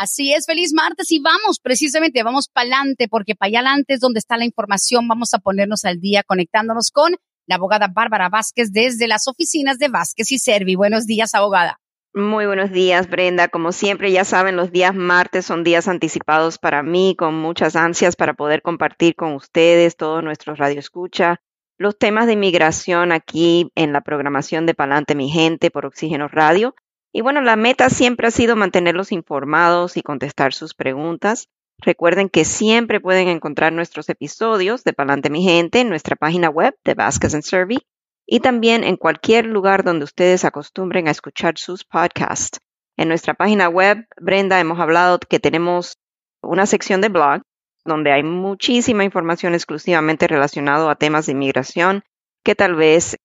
Así es, feliz martes y vamos, precisamente, vamos para adelante, porque para allá adelante es donde está la información. Vamos a ponernos al día conectándonos con la abogada Bárbara Vázquez desde las oficinas de Vázquez y Servi. Buenos días, abogada. Muy buenos días, Brenda. Como siempre, ya saben, los días martes son días anticipados para mí, con muchas ansias para poder compartir con ustedes, todos nuestros radioescucha, los temas de inmigración aquí en la programación de Palante Mi Gente por Oxígeno Radio. Y bueno, la meta siempre ha sido mantenerlos informados y contestar sus preguntas. Recuerden que siempre pueden encontrar nuestros episodios de Palante Mi Gente en nuestra página web de Vasquez and Servi y también en cualquier lugar donde ustedes acostumbren a escuchar sus podcasts. En nuestra página web, Brenda, hemos hablado que tenemos una sección de blog donde hay muchísima información exclusivamente relacionada a temas de inmigración que tal vez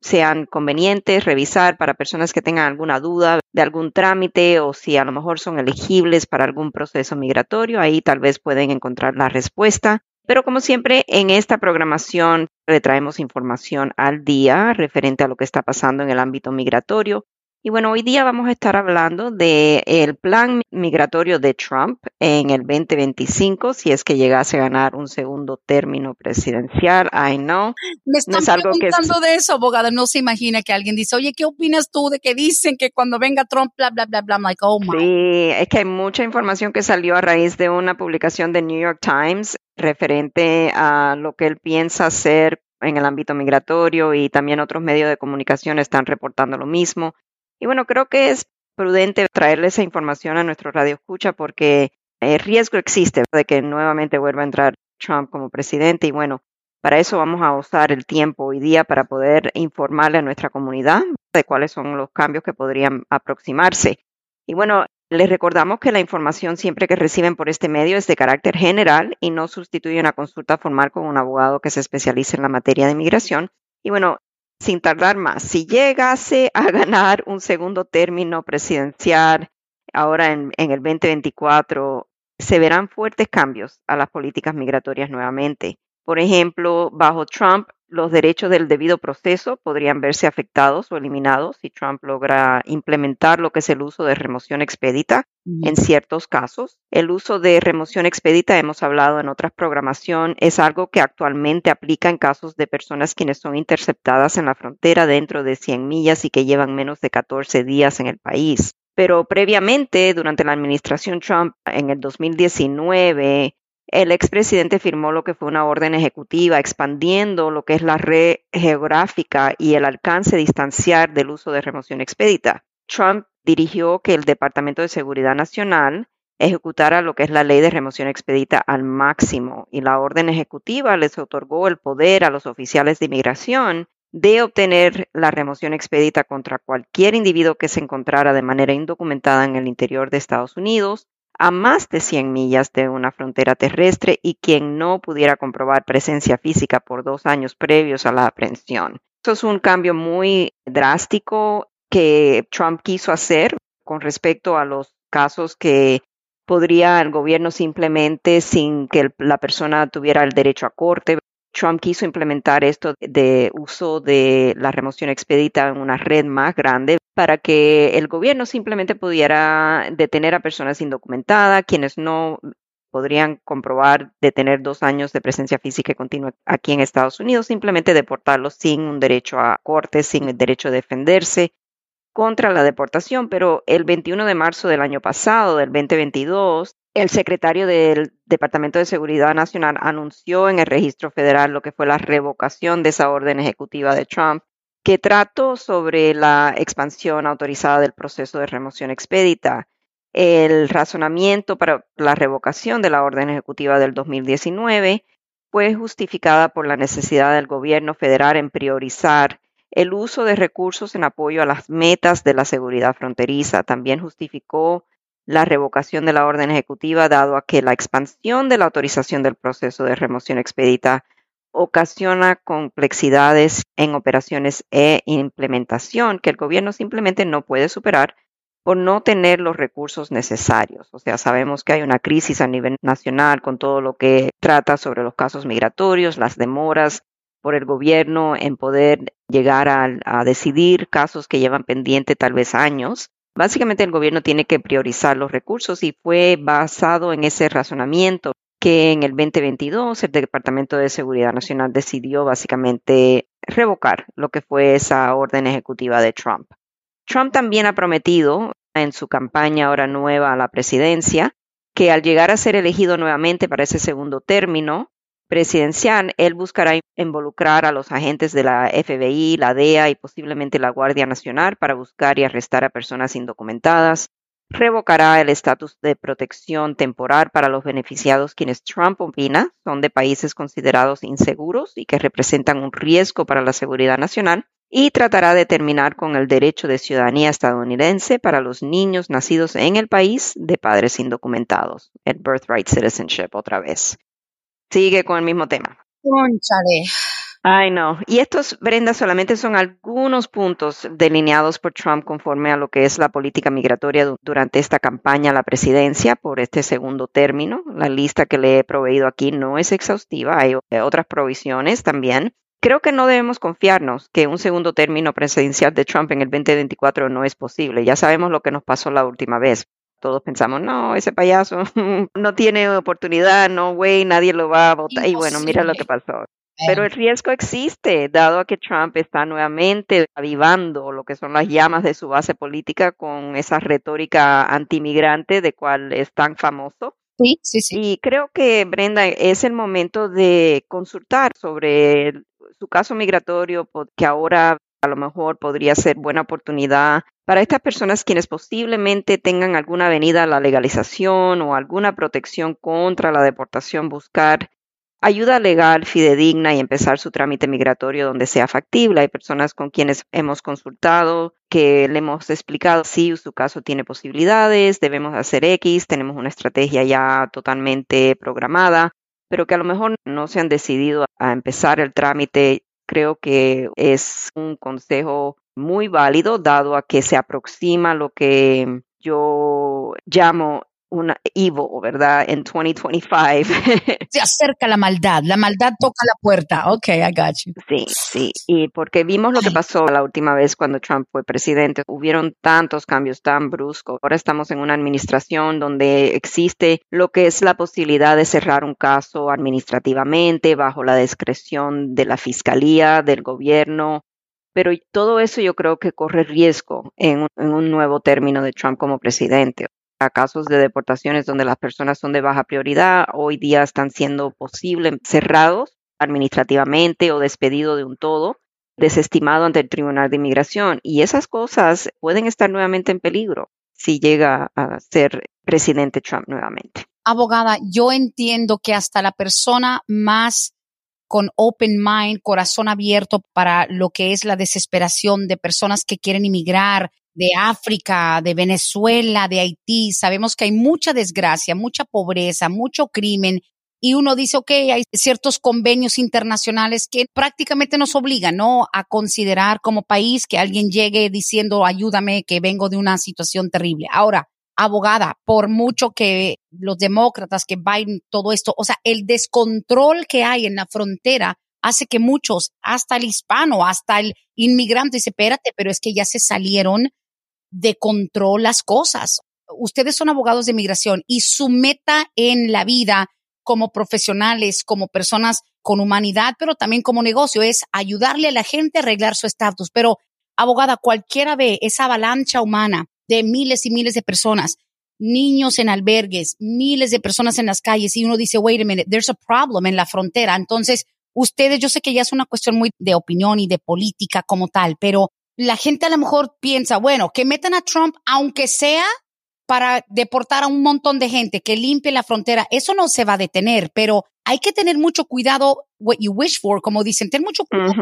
sean convenientes revisar para personas que tengan alguna duda de algún trámite o si a lo mejor son elegibles para algún proceso migratorio. Ahí tal vez pueden encontrar la respuesta. Pero como siempre, en esta programación le traemos información al día referente a lo que está pasando en el ámbito migratorio. Y bueno, hoy día vamos a estar hablando del el plan migratorio de Trump en el 2025, si es que llegase a ganar un segundo término presidencial. I know. Me están preguntando de eso, abogada. No se imagina que alguien dice, oye, ¿qué opinas tú de que dicen que cuando venga Trump, bla, bla, bla, bla? I'm like, oh my. Sí, es que hay mucha información que salió a raíz de una publicación de New York Times referente a lo que él piensa hacer en el ámbito migratorio y también otros medios de comunicación están reportando lo mismo. Y bueno, creo que es prudente traerle esa información a nuestro radio escucha porque el riesgo existe de que nuevamente vuelva a entrar Trump como presidente y bueno, para eso vamos a usar el tiempo hoy día para poder informarle a nuestra comunidad de cuáles son los cambios que podrían aproximarse. Y bueno, les recordamos que la información siempre que reciben por este medio es de carácter general y no sustituye una consulta formal con un abogado que se especialice en la materia de inmigración. Y bueno, sin tardar más, si llegase a ganar un segundo término presidencial ahora en, en el 2024, se verán fuertes cambios a las políticas migratorias nuevamente. Por ejemplo, bajo Trump, los derechos del debido proceso podrían verse afectados o eliminados si Trump logra implementar lo que es el uso de remoción expedita en ciertos casos. El uso de remoción expedita, hemos hablado en otras programación, es algo que actualmente aplica en casos de personas quienes son interceptadas en la frontera dentro de 100 millas y que llevan menos de 14 días en el país. Pero previamente, durante la administración Trump en el 2019, el expresidente firmó lo que fue una orden ejecutiva expandiendo lo que es la red geográfica y el alcance distanciar del uso de remoción expedita. Trump dirigió que el Departamento de Seguridad Nacional ejecutara lo que es la ley de remoción expedita al máximo y la orden ejecutiva les otorgó el poder a los oficiales de inmigración de obtener la remoción expedita contra cualquier individuo que se encontrara de manera indocumentada en el interior de Estados Unidos a más de 100 millas de una frontera terrestre y quien no pudiera comprobar presencia física por dos años previos a la aprehensión. Eso es un cambio muy drástico que Trump quiso hacer con respecto a los casos que podría el gobierno simplemente, sin que la persona tuviera el derecho a corte, Trump quiso implementar esto de uso de la remoción expedita en una red más grande para que el gobierno simplemente pudiera detener a personas indocumentadas, quienes no podrían comprobar de tener dos años de presencia física continua aquí en Estados Unidos, simplemente deportarlos sin un derecho a corte, sin el derecho a defenderse contra la deportación. Pero el 21 de marzo del año pasado, del 2022, el secretario del Departamento de Seguridad Nacional anunció en el registro federal lo que fue la revocación de esa orden ejecutiva de Trump, que trató sobre la expansión autorizada del proceso de remoción expedita. El razonamiento para la revocación de la orden ejecutiva del 2019 fue justificada por la necesidad del gobierno federal en priorizar el uso de recursos en apoyo a las metas de la seguridad fronteriza. También justificó la revocación de la orden ejecutiva, dado a que la expansión de la autorización del proceso de remoción expedita ocasiona complejidades en operaciones e implementación que el gobierno simplemente no puede superar por no tener los recursos necesarios. O sea, sabemos que hay una crisis a nivel nacional con todo lo que trata sobre los casos migratorios, las demoras por el gobierno en poder llegar a, decidir casos que llevan pendiente tal vez años. Básicamente el gobierno tiene que priorizar los recursos y fue basado en ese razonamiento que en el 2022 el Departamento de Seguridad Nacional decidió básicamente revocar lo que fue esa orden ejecutiva de Trump. Trump también ha prometido en su campaña ahora nueva a la presidencia que al llegar a ser elegido nuevamente para ese segundo término presidencial, él buscará involucrar a los agentes de la FBI, la DEA y posiblemente la Guardia Nacional para buscar y arrestar a personas indocumentadas. Revocará el estatus de protección temporal para los beneficiados quienes Trump opina son de países considerados inseguros y que representan un riesgo para la seguridad nacional y tratará de terminar con el derecho de ciudadanía estadounidense para los niños nacidos en el país de padres indocumentados, el birthright citizenship otra vez. Sigue con el mismo tema. Conchale. Ay, no. Y estos, Brenda, solamente son algunos puntos delineados por Trump conforme a lo que es la política migratoria durante esta campaña a la presidencia por este segundo término. La lista que le he proveído aquí no es exhaustiva, hay otras provisiones también. Creo que no debemos confiarnos que un segundo término presidencial de Trump en el 2024 no es posible. Ya sabemos lo que nos pasó la última vez. Todos pensamos, no, ese payaso no tiene oportunidad, no, güey, nadie lo va a votar. Y bueno, mira lo que pasó. Pero el riesgo existe, dado a que Trump está nuevamente avivando lo que son las llamas de su base política con esa retórica antimigrante de cual es tan famoso. Sí, sí, sí. Y creo que, Brenda, es el momento de consultar sobre su caso migratorio, que ahora a lo mejor podría ser buena oportunidad para estas personas quienes posiblemente tengan alguna venida a la legalización o alguna protección contra la deportación, buscar ayuda legal fidedigna y empezar su trámite migratorio donde sea factible. Hay personas con quienes hemos consultado que le hemos explicado si su caso tiene posibilidades, debemos hacer X, tenemos una estrategia ya totalmente programada pero que a lo mejor no se han decidido a empezar el trámite, creo que es un consejo muy válido dado a que se aproxima lo que yo llamo una Evo, ¿verdad? En 2025. Se acerca la maldad, la maldad toca la puerta. Ok, I got you. Sí, sí, y porque vimos lo que pasó la última vez cuando Trump fue presidente, hubieron tantos cambios tan bruscos. Ahora estamos en una administración donde existe lo que es la posibilidad de cerrar un caso administrativamente bajo la discreción de la fiscalía, del gobierno, pero todo eso yo creo que corre riesgo en un, nuevo término de Trump como presidente casos de deportaciones donde las personas son de baja prioridad, hoy día están siendo posibles cerrados administrativamente o despedidos de un todo, desestimado ante el Tribunal de Inmigración. Y esas cosas pueden estar nuevamente en peligro si llega a ser presidente Trump nuevamente. Abogada, yo entiendo que hasta la persona más con open mind, corazón abierto para lo que es la desesperación de personas que quieren inmigrar, de África, de Venezuela, de Haití. Sabemos que hay mucha desgracia, mucha pobreza, mucho crimen. Y uno dice, ok, hay ciertos convenios internacionales que prácticamente nos obligan, ¿no? A considerar como país que alguien llegue diciendo, ayúdame, que vengo de una situación terrible. Ahora, abogada, por mucho que los demócratas, que Biden, todo esto, o sea, el descontrol que hay en la frontera hace que muchos, hasta el hispano, hasta el inmigrante, dice, espérate, pero es que ya se salieron de control las cosas. Ustedes son abogados de migración y su meta en la vida como profesionales, como personas con humanidad, pero también como negocio, es ayudarle a la gente a arreglar su estatus. Pero, abogada, cualquiera ve esa avalancha humana de miles y miles de personas, niños en albergues, miles de personas en las calles, y uno dice, wait a minute, there's a problem en la frontera. Entonces, ustedes, yo sé que ya es una cuestión muy de opinión y de política como tal, pero la gente a lo mejor piensa, bueno, que metan a Trump, aunque sea para deportar a un montón de gente, que limpie la frontera, eso no se va a detener, pero hay que tener mucho cuidado, what you wish for, como dicen, ten mucho cuidado.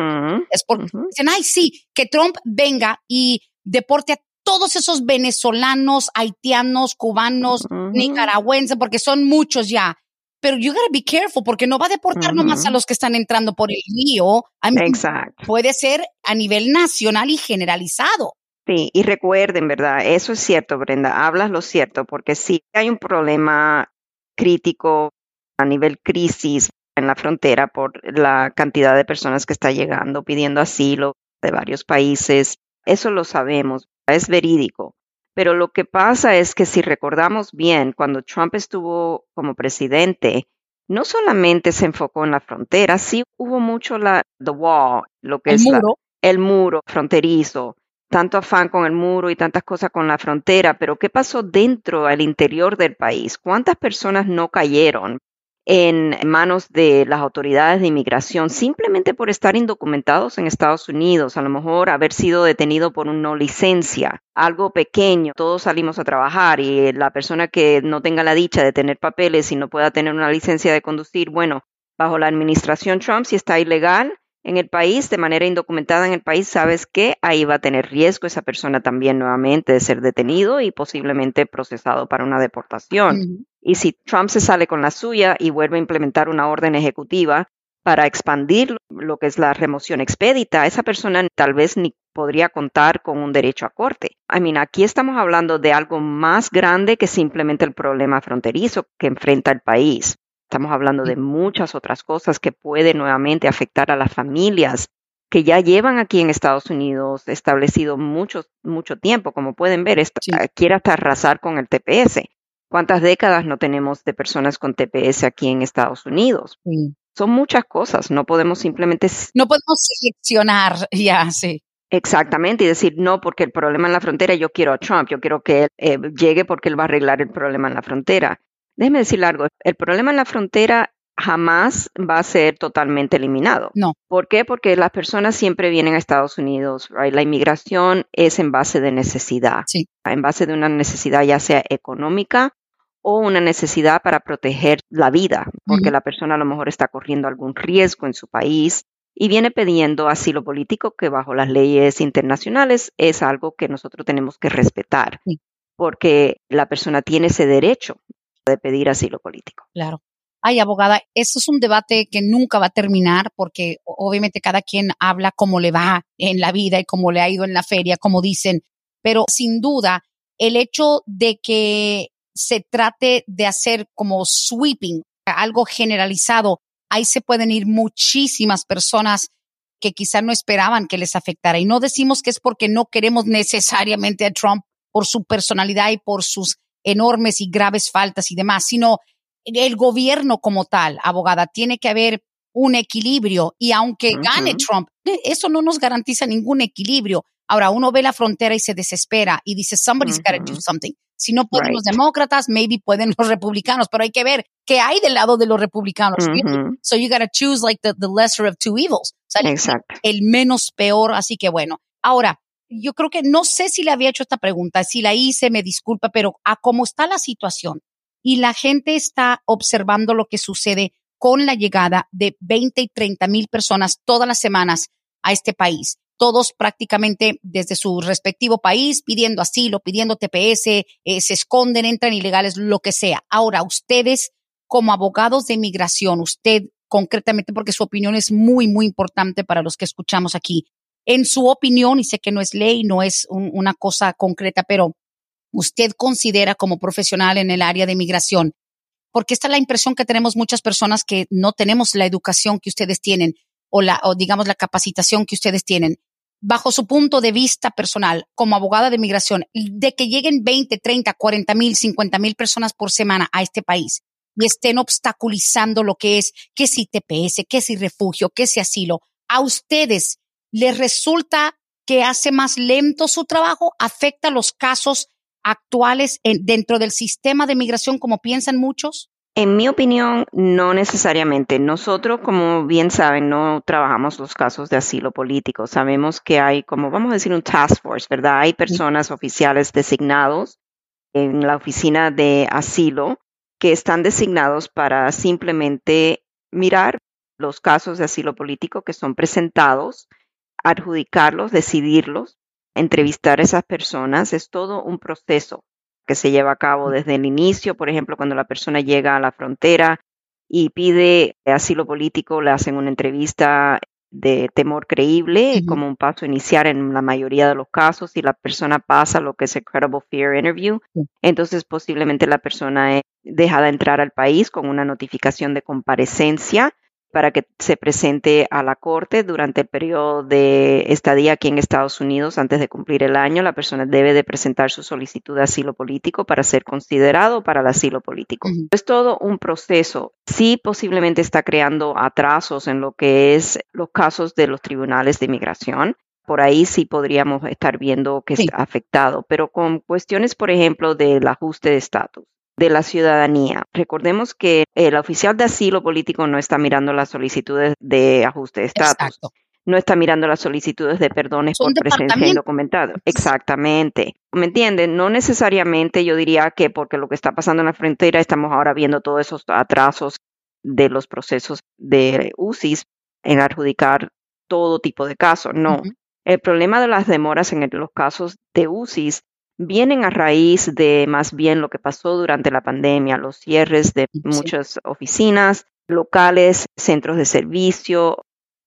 Es porque dicen, ay, sí, que Trump venga y deporte a todos esos venezolanos, haitianos, cubanos, nicaragüenses, porque son muchos ya. Pero you gotta be careful porque no va a deportar nomás a los que están entrando por el río. Exacto. Puede ser a nivel nacional y generalizado. Sí, y recuerden, ¿verdad? Eso es cierto, Brenda, hablas lo cierto, porque sí hay un problema crítico a nivel crisis en la frontera por la cantidad de personas que está llegando pidiendo asilo de varios países. Eso lo sabemos, es verídico. Pero lo que pasa es que si recordamos bien, cuando Trump estuvo como presidente, no solamente se enfocó en la frontera, sí hubo mucho la the wall, lo que el es muro. el muro fronterizo, tanto afán con el muro y tantas cosas con la frontera, pero ¿qué pasó dentro, al interior del país? ¿Cuántas personas no cayeron en manos de las autoridades de inmigración simplemente por estar indocumentados en Estados Unidos, a lo mejor haber sido detenido por una no licencia, algo pequeño, todos salimos a trabajar y la persona que no tenga la dicha de tener papeles y no pueda tener una licencia de conducir, bueno, bajo la administración Trump, si está ilegal, en el país, de manera indocumentada en el país, sabes que ahí va a tener riesgo esa persona también nuevamente de ser detenido y posiblemente procesado para una deportación. Y si Trump se sale con la suya y vuelve a implementar una orden ejecutiva para expandir lo que es la remoción expedita, esa persona tal vez ni podría contar con un derecho a corte. I mean, aquí estamos hablando de algo más grande que simplemente el problema fronterizo que enfrenta el país. Estamos hablando de muchas otras cosas que pueden nuevamente afectar a las familias que ya llevan aquí en Estados Unidos establecido mucho, mucho tiempo. Como pueden ver, quiere hasta arrasar con el TPS. ¿Cuántas décadas no tenemos de personas con TPS aquí en Estados Unidos? Son muchas cosas, no podemos simplemente... No podemos seleccionar, ya, sí. Exactamente, y decir, no, porque el problema en la frontera, yo quiero a Trump, yo quiero que él eh, llegue porque él va a arreglar el problema en la frontera. Déjeme decir algo, el problema en la frontera jamás va a ser totalmente eliminado. No. ¿Por qué? Porque las personas siempre vienen a Estados Unidos, La inmigración es en base de necesidad, sí. en base de una necesidad ya sea económica o una necesidad para proteger la vida, porque la persona a lo mejor está corriendo algún riesgo en su país y viene pidiendo asilo político que bajo las leyes internacionales es algo que nosotros tenemos que respetar, porque la persona tiene ese derecho de pedir asilo político. Claro. Ay, abogada, esto es un debate que nunca va a terminar porque obviamente cada quien habla cómo le va en la vida y cómo le ha ido en la feria, como dicen, pero sin duda el hecho de que se trate de hacer como sweeping, algo generalizado, ahí se pueden ir muchísimas personas que quizá no esperaban que les afectara. Y no decimos que es porque no queremos necesariamente a Trump por su personalidad y por sus enormes y graves faltas y demás, sino el gobierno como tal, abogada, tiene que haber un equilibrio y aunque gane Trump, eh, eso no nos garantiza ningún equilibrio. Ahora, uno ve la frontera y se desespera y dice, somebody's got to do something. Si no pueden los demócratas, maybe pueden los republicanos, pero hay que ver qué hay del lado de los republicanos. So you got to choose like the, the, lesser of two evils. Exacto. El menos peor, así que bueno. Ahora, yo creo que no sé si le había hecho esta pregunta, si la hice, me disculpa, pero a cómo está la situación y la gente está observando lo que sucede con la llegada de 20 y 30 mil personas todas las semanas a este país. Todos prácticamente desde su respectivo país pidiendo asilo, pidiendo TPS, eh, se esconden, entran ilegales, lo que sea. Ahora, ustedes como abogados de inmigración, usted concretamente, porque su opinión es muy, muy importante para los que escuchamos aquí, en su opinión, y sé que no es ley, no es una cosa concreta, pero usted considera como profesional en el área de migración, porque esta es la impresión que tenemos muchas personas que no tenemos la educación que ustedes tienen o la, o digamos la capacitación que ustedes tienen. Bajo su punto de vista personal, como abogada de migración, de que lleguen 20, 30, 40 mil, 50 mil personas por semana a este país y estén obstaculizando lo que es, que si TPS, que si refugio, que si asilo, a ustedes les resulta que hace más lento su trabajo, afecta los casos actuales dentro del sistema de migración como piensan muchos? En mi opinión, no necesariamente. Nosotros, como bien saben, no trabajamos los casos de asilo político. Sabemos que hay, como vamos a decir, un task force, ¿verdad? Hay personas oficiales designados en la oficina de asilo que están designados para simplemente mirar los casos de asilo político que son presentados adjudicarlos, decidirlos entrevistar a esas personas. Es todo un proceso que se lleva a cabo desde el inicio, por ejemplo, cuando la persona llega a la frontera y pide asilo político, le hacen una entrevista de temor creíble como un paso inicial en la mayoría de los casos. Si la persona pasa lo que es el Credible Fear Interview, entonces posiblemente la persona es dejada entrar al país con una notificación de comparecencia para que se presente a la corte durante el periodo de estadía aquí en Estados Unidos antes de cumplir el año. La persona debe de presentar su solicitud de asilo político para ser considerado para el asilo político. Es todo un proceso. Sí, posiblemente está creando atrasos en lo que es los casos de los tribunales de inmigración. Por ahí sí podríamos estar viendo que está afectado, pero con cuestiones, por ejemplo, del ajuste de estatus de la ciudadanía. Recordemos que el oficial de asilo político no está mirando las solicitudes de ajuste de estatus. No está mirando las solicitudes de perdones por presencia indocumentada. Exactamente. ¿Me entienden? No necesariamente yo diría que porque lo que está pasando en la frontera estamos ahora viendo todos esos atrasos de los procesos de UCIS en adjudicar todo tipo de casos. No. El problema de las demoras en los casos de UCIS vienen a raíz de más bien lo que pasó durante la pandemia, los cierres de muchas oficinas locales, centros de servicio.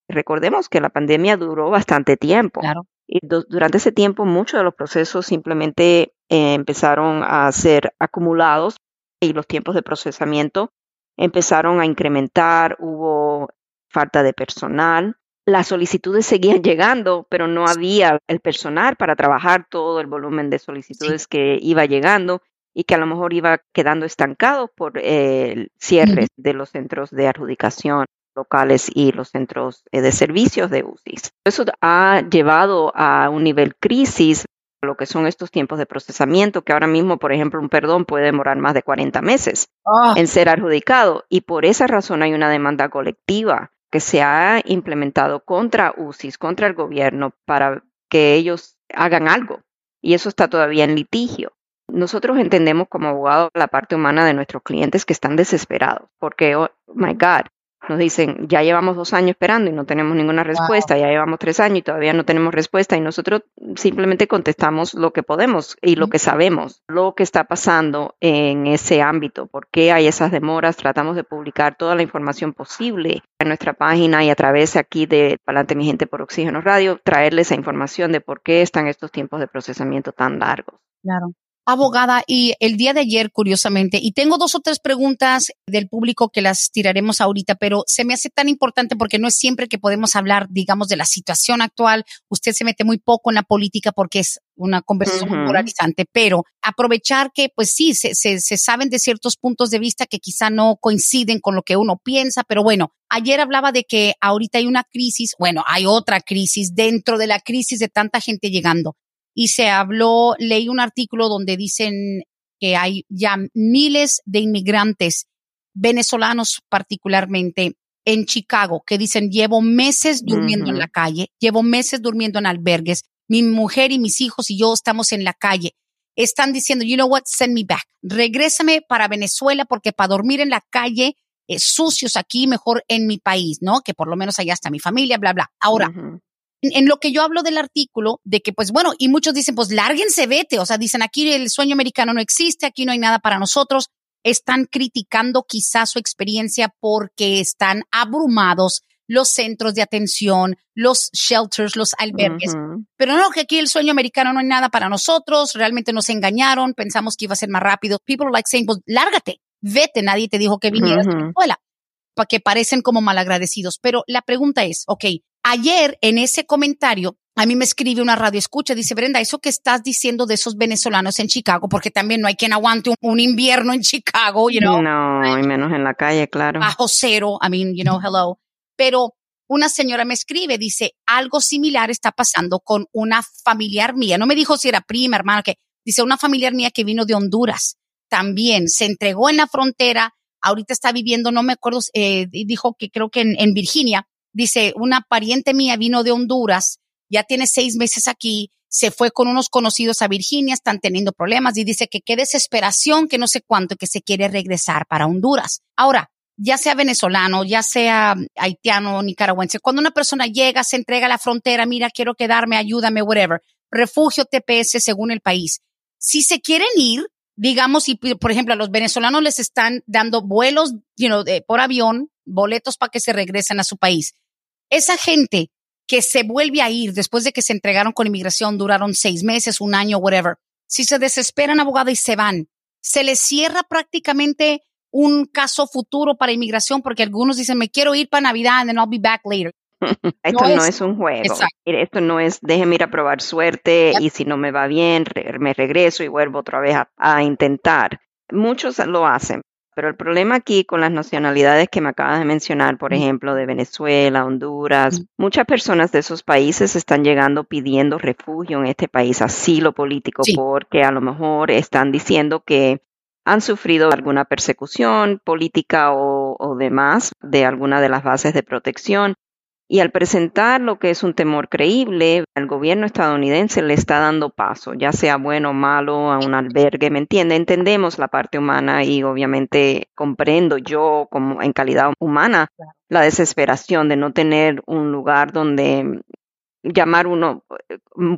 Recordemos que la pandemia duró bastante tiempo. Y durante ese tiempo muchos de los procesos simplemente eh, empezaron a ser acumulados y los tiempos de procesamiento empezaron a incrementar, hubo falta de personal, las solicitudes seguían llegando, pero no había el personal para trabajar todo el volumen de solicitudes que iba llegando y que a lo mejor iba quedando estancado por el cierre de los centros de adjudicación locales y los centros eh, de servicios de UCIs. Eso ha llevado a un nivel crisis lo que son estos tiempos de procesamiento, que ahora mismo, por ejemplo, un perdón puede demorar más de 40 meses ah. en ser adjudicado y por esa razón hay una demanda colectiva que se ha implementado contra UCIS, contra el gobierno, para que ellos hagan algo. Y eso está todavía en litigio. Nosotros entendemos como abogados la parte humana de nuestros clientes que están desesperados, porque, oh my God, nos dicen, ya llevamos dos años esperando y no tenemos ninguna respuesta, ya llevamos tres años y todavía no tenemos respuesta y nosotros simplemente contestamos lo que podemos y lo que sabemos, lo que está pasando en ese ámbito, por qué hay esas demoras, tratamos de publicar toda la información posible en nuestra página y a través aquí de Palante Mi Gente por Oxígeno Radio, traerles esa información de por qué están estos tiempos de procesamiento tan largos. Claro abogada, y el día de ayer, curiosamente, y tengo dos o tres preguntas del público que las tiraremos ahorita, pero se me hace tan importante porque no es siempre que podemos hablar, digamos, de la situación actual. Usted se mete muy poco en la política porque es una conversación muy polarizante, pero aprovechar que, pues sí, se, se, se saben de ciertos puntos de vista que quizá no coinciden con lo que uno piensa, pero bueno, ayer hablaba de que ahorita hay una crisis, bueno, hay otra crisis dentro de la crisis de tanta gente llegando y se habló, leí un artículo donde dicen que hay ya miles de inmigrantes venezolanos particularmente en Chicago que dicen llevo meses durmiendo en la calle, llevo meses durmiendo en albergues, mi mujer y mis hijos y yo estamos en la calle. Están diciendo, you know what, send me back, regrésame para Venezuela porque para dormir en la calle eh, sucios aquí, mejor en mi país, ¿no? Que por lo menos allá está mi familia, bla, bla. Ahora, en lo que yo hablo del artículo, de que pues bueno, y muchos dicen, pues lárguense, vete, o sea, dicen aquí el sueño americano no existe, aquí no hay nada para nosotros, están criticando quizás su experiencia porque están abrumados los centros de atención, los shelters, los albergues. Pero no, que aquí el sueño americano no hay nada para nosotros, realmente nos engañaron, pensamos que iba a ser más rápido. People like saying, pues lárgate, vete, nadie te dijo que vinieras a la escuela, para que parecen como malagradecidos. Pero la pregunta es, ok, Ayer en ese comentario, a mí me escribe una radio escucha, dice Brenda, eso que estás diciendo de esos venezolanos en Chicago, porque también no hay quien aguante un, invierno en Chicago, you know. No, y menos en la calle, claro. Bajo cero, I mean, you know, hello. Pero una señora me escribe, dice, algo similar está pasando con una familiar mía. No me dijo si era prima, hermana, que dice una familiar mía que vino de Honduras. También se entregó en la frontera, ahorita está viviendo, no me acuerdo, eh, dijo que creo que en Virginia, dice, una pariente mía vino de Honduras, ya tiene seis meses aquí, se fue con unos conocidos a Virginia, están teniendo problemas y dice que qué desesperación, que no sé cuánto, que se quiere regresar para Honduras. Ahora, ya sea venezolano, ya sea haitiano, nicaragüense, cuando una persona llega, se entrega a la frontera, mira, quiero quedarme, ayúdame, whatever. refugio TPS según el país. Si se quieren ir, digamos, y por ejemplo a los venezolanos les están dando vuelos, you know, por avión, boletos para que se regresen a su país. Esa gente que se vuelve a ir después de que se entregaron con inmigración, duraron seis meses, un año, whatever. Si se desesperan, abogado, y se van, se les cierra prácticamente un caso futuro para inmigración porque algunos dicen, me quiero ir para Navidad and then I'll be back later. Esto no, es, un juego. Esto no es, déjeme ir a probar suerte y si no me va bien, me regreso y vuelvo otra vez a intentar. Muchos lo hacen, pero el problema aquí con las nacionalidades que me acabas de mencionar, por ejemplo, de Venezuela, Honduras, muchas personas de esos países están llegando pidiendo refugio en este país, asilo político, porque a lo mejor están diciendo que han sufrido alguna persecución política o, o demás de alguna de las bases de protección y al presentar lo que es un temor creíble, el gobierno estadounidense le está dando paso, ya sea bueno o malo, a un albergue, ¿me entiende? Entendemos la parte humana y obviamente comprendo yo como en calidad humana la desesperación de no tener un lugar donde llamar uno,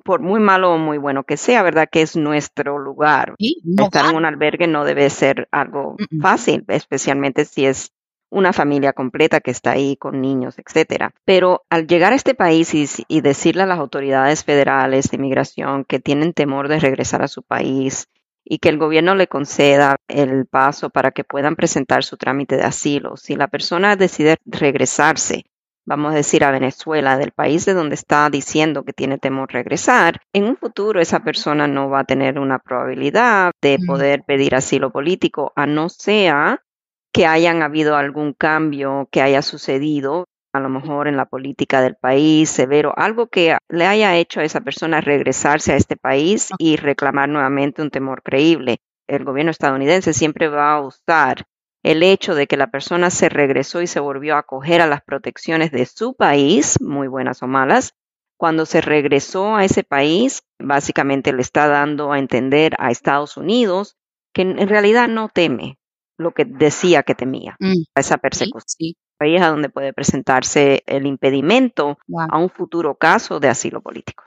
por muy malo o muy bueno que sea, ¿verdad? Que es nuestro lugar. Estar en un albergue no debe ser algo fácil, especialmente si es una familia completa que está ahí con niños, etcétera. Pero al llegar a este país y, decirle a las autoridades federales de inmigración que tienen temor de regresar a su país y que el gobierno le conceda el paso para que puedan presentar su trámite de asilo, si la persona decide regresarse, vamos a decir a Venezuela, del país de donde está diciendo que tiene temor regresar, en un futuro esa persona no va a tener una probabilidad de poder pedir asilo político, a no ser que hayan habido algún cambio que haya sucedido, a lo mejor en la política del país, severo, algo que le haya hecho a esa persona regresarse a este país y reclamar nuevamente un temor creíble. El gobierno estadounidense siempre va a usar el hecho de que la persona se regresó y se volvió a acoger a las protecciones de su país, muy buenas o malas, cuando se regresó a ese país, básicamente le está dando a entender a Estados Unidos que en realidad no teme, lo que decía que temía, mm, esa persecución. Ahí es a donde puede presentarse el impedimento a un futuro caso de asilo político.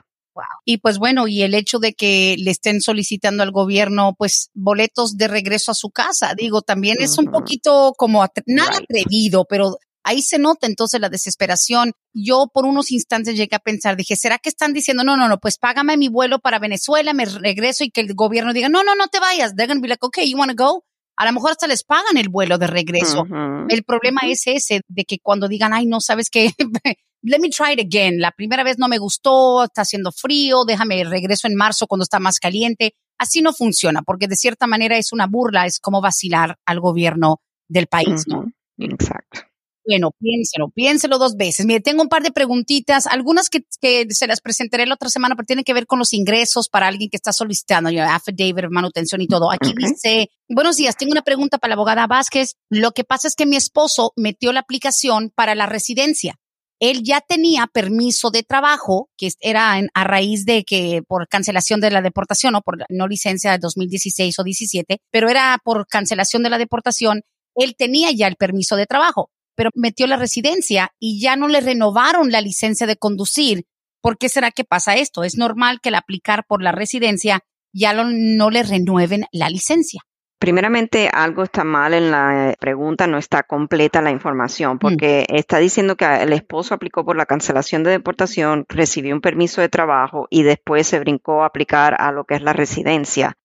Y pues bueno, y el hecho de que le estén solicitando al gobierno pues boletos de regreso a su casa, digo, también es un poquito como nada atrevido, pero ahí se nota entonces la desesperación. Yo por unos instantes llegué a pensar, dije, ¿será que están diciendo, no, no, no, pues págame mi vuelo para Venezuela, me regreso y que el gobierno diga, no, no, no te vayas. They're to be like, okay, you want to go? A lo mejor hasta les pagan el vuelo de regreso. El problema es ese, de que cuando digan, ay, no, sabes qué, let me try it again. La primera vez no me gustó, está haciendo frío, déjame regreso en marzo cuando está más caliente. Así no funciona, porque de cierta manera es una burla, es como vacilar al gobierno del país, ¿no? Exacto. Bueno, piénselo, piénselo dos veces. Mire, tengo un par de preguntitas, algunas que, se las presentaré la otra semana, pero tienen que ver con los ingresos para alguien que está solicitando, affidavit, manutención y todo. Aquí dice, buenos días, tengo una pregunta para la abogada Vázquez. Lo que pasa es que mi esposo metió la aplicación para la residencia. Él ya tenía permiso de trabajo, que era a raíz de que por cancelación de la deportación o por no licencia de 2016 o 17, pero era por cancelación de la deportación, él tenía ya el permiso de trabajo pero metió la residencia y ya no le renovaron la licencia de conducir. ¿Por qué será que pasa esto? Es normal que al aplicar por la residencia ya no le renueven la licencia. Primeramente, algo está mal en la pregunta, no está completa la información, mm. porque está diciendo que el esposo aplicó por la cancelación de deportación, recibió un permiso de trabajo y después se brincó a aplicar a lo que es la residencia.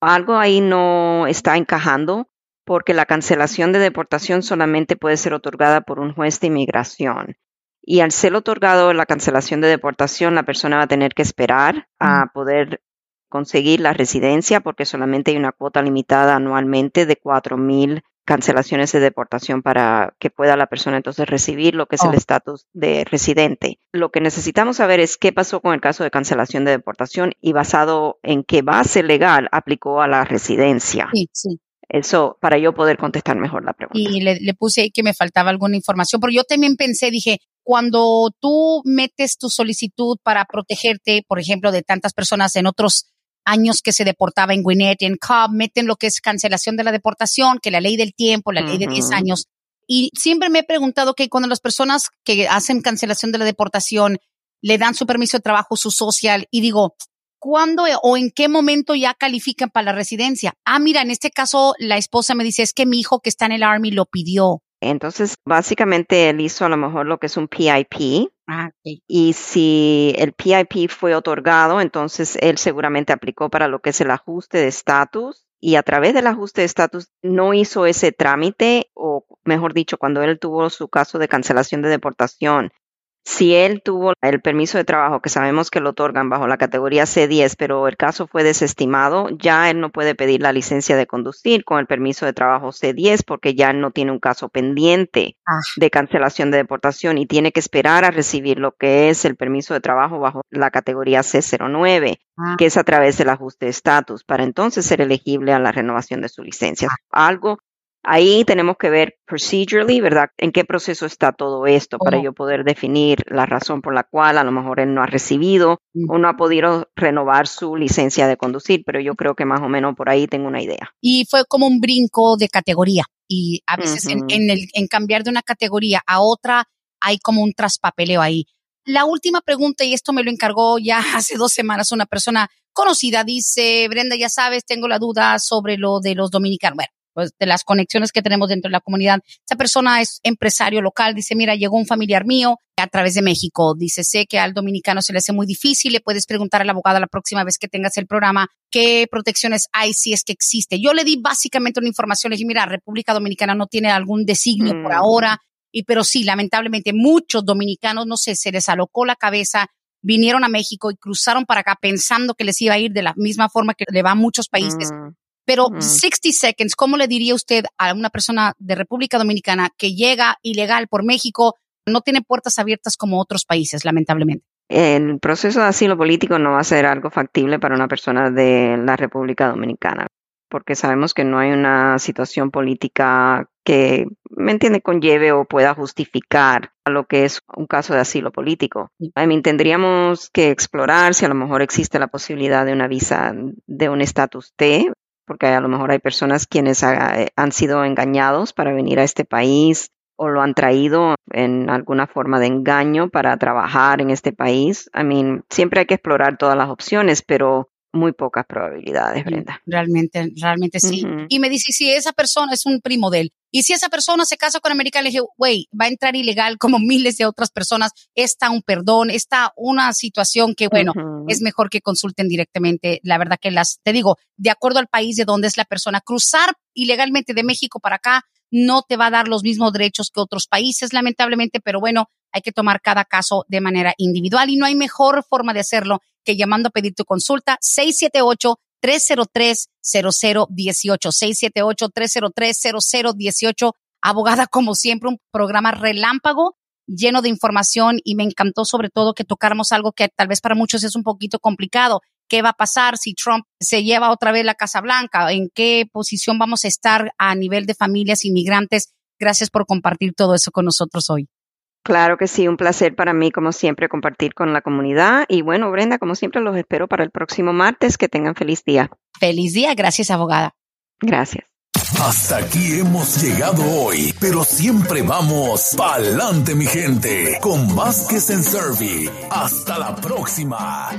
Algo ahí no está encajando porque la cancelación de deportación solamente puede ser otorgada por un juez de inmigración. Y al ser otorgado la cancelación de deportación, la persona va a tener que esperar a poder conseguir la residencia porque solamente hay una cuota limitada anualmente de 4.000 cancelaciones de deportación para que pueda la persona entonces recibir lo que es el oh. estatus de residente. Lo que necesitamos saber es qué pasó con el caso de cancelación de deportación y basado en qué base legal aplicó a la residencia. Sí, sí. Eso, para yo poder contestar mejor la pregunta. Y le, puse ahí que me faltaba alguna información, pero yo también pensé, dije, cuando tú metes tu solicitud para protegerte, por ejemplo, de tantas personas en otros años que se deportaba en Gwinnett y en Cobb, meten lo que es cancelación de la deportación, que la ley del tiempo, la ley de 10 años. Y siempre me he preguntado que cuando las personas que hacen cancelación de la deportación le dan su permiso de trabajo, su social, y digo, ¿cuándo o en qué momento ya califican para la residencia? Ah, mira, en este caso la esposa me dice, es que mi hijo que está en el Army lo pidió. Entonces, básicamente él hizo a lo mejor lo que es un PIP. Ah, Y si el PIP fue otorgado, entonces él seguramente aplicó para lo que es el ajuste de estatus y a través del ajuste de estatus no hizo ese trámite o mejor dicho, cuando él tuvo su caso de cancelación de deportación si él tuvo el permiso de trabajo, que sabemos que lo otorgan bajo la categoría C10, pero el caso fue desestimado, ya él no puede pedir la licencia de conducir con el permiso de trabajo C10 porque ya no tiene un caso pendiente Ah. de cancelación de deportación y tiene que esperar a recibir lo que es el permiso de trabajo bajo la categoría C09, Ah. que es a través del ajuste de estatus, para entonces ser elegible a la renovación de su licencia. Algo Ahí tenemos que ver procedurally, ¿verdad? En qué proceso está todo esto para yo poder definir la razón por la cual a lo mejor él no ha recibido Mm. o no ha podido renovar su licencia de conducir, pero yo creo que más o menos por ahí tengo una idea. Y fue como un brinco de categoría. Y a veces en, Ujú. en el, en cambiar de una categoría a otra hay como un traspapeleo ahí. La última pregunta, y esto me lo encargó ya hace dos semanas una persona conocida, dice, Brenda, ya sabes, tengo la duda sobre lo de los dominicanos. Bueno, pues de las conexiones que tenemos dentro de la comunidad. Esa persona es empresario local, dice, mira, llegó un familiar mío a través de México. Dice, sé que al dominicano se le hace muy difícil, le puedes preguntar a la abogada la próxima vez que tengas el programa qué protecciones hay si es que existe. Yo le di básicamente una información, le dije, mira, República Dominicana no tiene algún designio por Mm. ahora, y pero sí, lamentablemente muchos dominicanos, no sé, se les alocó la cabeza, vinieron a México y cruzaron para acá pensando que les iba a ir de la misma forma que le va a muchos países. Mm. Pero Mm. 60 seconds, ¿cómo le diría usted a una persona de República Dominicana que llega ilegal por México? No tiene puertas abiertas como otros países, lamentablemente. El proceso de asilo político no va a ser algo factible para una persona de la República Dominicana, porque sabemos que no hay una situación política que, ¿me entiende?, conlleve o pueda justificar a lo que es un caso de asilo político. I mean, tendríamos que explorar si a lo mejor existe la posibilidad de una visa de un estatus T, porque a lo mejor hay personas quienes ha- han sido engañados para venir a este país o lo han traído en alguna forma de engaño para trabajar en este país. I mean, siempre hay que explorar todas las opciones, pero muy pocas probabilidades, Brenda. Realmente, realmente sí. Y me dice, si esa persona es un primo de él, y si esa persona se casa con americano, le dije, güey, va a entrar ilegal como miles de otras personas, está un perdón, está una situación que, bueno, es mejor que consulten directamente. La verdad que las, te digo, de acuerdo al país de donde es la persona, cruzar ilegalmente de México para acá no te va a dar los mismos derechos que otros países, lamentablemente, pero bueno, hay que tomar cada caso de manera individual y no hay mejor forma de hacerlo que llamando a pedir tu consulta 678 303 0018 678 303 0018 abogada como siempre un programa relámpago lleno de información y me encantó sobre todo que tocáramos algo que tal vez para muchos es un poquito complicado. ¿Qué va a pasar si Trump se lleva otra vez la Casa Blanca? ¿En qué posición vamos a estar a nivel de familias inmigrantes? Gracias por compartir todo eso con nosotros hoy. Claro que sí, un placer para mí, como siempre, compartir con la comunidad. Y bueno, Brenda, como siempre, los espero para el próximo martes. Que tengan feliz día. Feliz día. Gracias, abogada. Gracias. Hasta aquí hemos llegado hoy, pero siempre vamos pa'lante, mi gente, con Vázquez en Servi. Hasta la próxima.